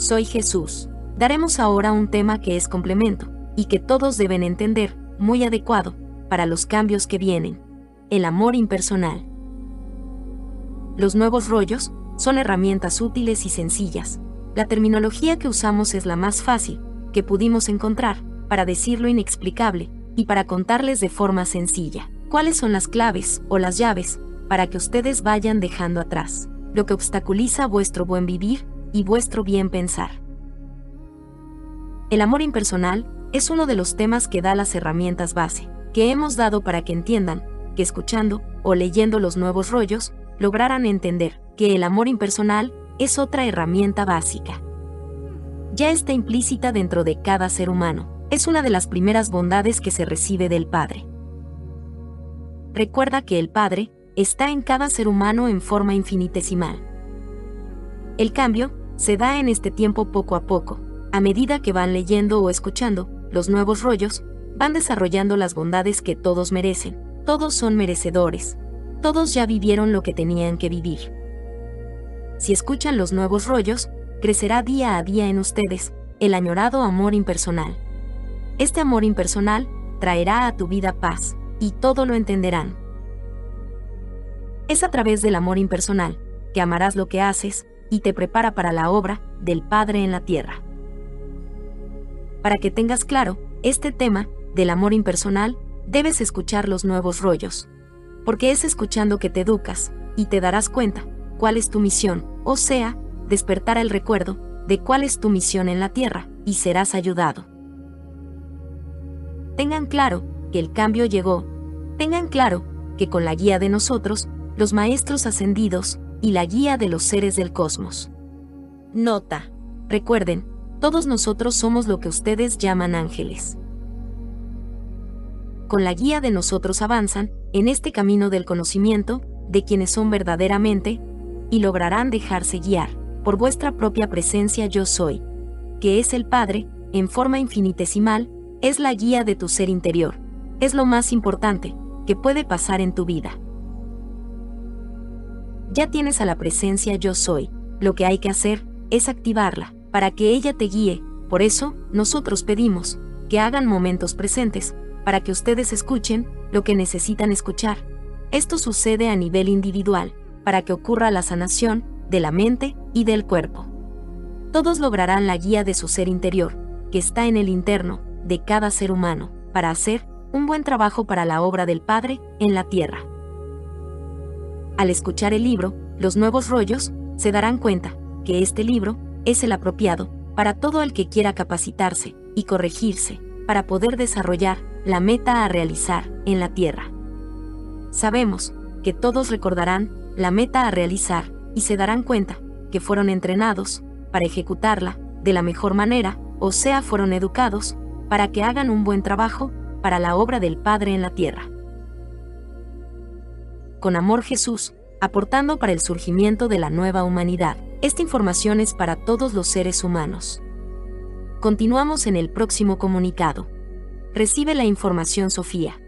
soy Jesús. Daremos ahora un tema que es complemento, y que todos deben entender, muy adecuado, para los cambios que vienen. El amor impersonal. Los nuevos rollos son herramientas útiles y sencillas. La terminología que usamos es la más fácil que pudimos encontrar para decir lo inexplicable y para contarles de forma sencilla cuáles son las claves o las llaves para que ustedes vayan dejando atrás lo que obstaculiza vuestro buen vivir y vuestro bien pensar. El amor impersonal es uno de los temas que da las herramientas base, que hemos dado para que entiendan, que escuchando o leyendo los nuevos rollos, lograran entender que el amor impersonal es otra herramienta básica. Ya está implícita dentro de cada ser humano, es una de las primeras bondades que se recibe del Padre. Recuerda que el Padre está en cada ser humano en forma infinitesimal. El cambio se da en este tiempo poco a poco, a medida que van leyendo o escuchando los nuevos rollos, van desarrollando las bondades que todos merecen, todos son merecedores, todos ya vivieron lo que tenían que vivir. Si escuchan los nuevos rollos, crecerá día a día en ustedes el añorado amor impersonal. Este amor impersonal traerá a tu vida paz, y todo lo entenderán. Es a través del amor impersonal que amarás lo que haces y te prepara para la obra del Padre en la tierra. Para que tengas claro este tema del amor impersonal, debes escuchar los nuevos rollos. Porque es escuchando que te educas y te darás cuenta cuál es tu misión, o sea, despertar el recuerdo de cuál es tu misión en la tierra y serás ayudado. Tengan claro que el cambio llegó. Tengan claro que con la guía de nosotros los maestros ascendidos y la guía de los seres del cosmos. Nota. Recuerden, todos nosotros somos lo que ustedes llaman ángeles. Con la guía de nosotros avanzan, en este camino del conocimiento, de quienes son verdaderamente, y lograrán dejarse guiar, por vuestra propia presencia yo soy, que es el Padre, en forma infinitesimal, es la guía de tu ser interior, es lo más importante que puede pasar en tu vida ya tienes a la presencia yo soy. Lo que hay que hacer es activarla, para que ella te guíe. Por eso, nosotros pedimos que hagan momentos presentes, para que ustedes escuchen lo que necesitan escuchar. Esto sucede a nivel individual, para que ocurra la sanación de la mente y del cuerpo. Todos lograrán la guía de su ser interior, que está en el interno de cada ser humano, para hacer un buen trabajo para la obra del Padre en la tierra. Al escuchar el libro, Los Nuevos Rollos, se darán cuenta que este libro es el apropiado para todo el que quiera capacitarse y corregirse para poder desarrollar la meta a realizar en la Tierra. Sabemos que todos recordarán la meta a realizar y se darán cuenta que fueron entrenados para ejecutarla de la mejor manera, o sea, fueron educados para que hagan un buen trabajo para la obra del Padre en la Tierra con amor Jesús, aportando para el surgimiento de la nueva humanidad. Esta información es para todos los seres humanos. Continuamos en el próximo comunicado. Recibe la información Sofía.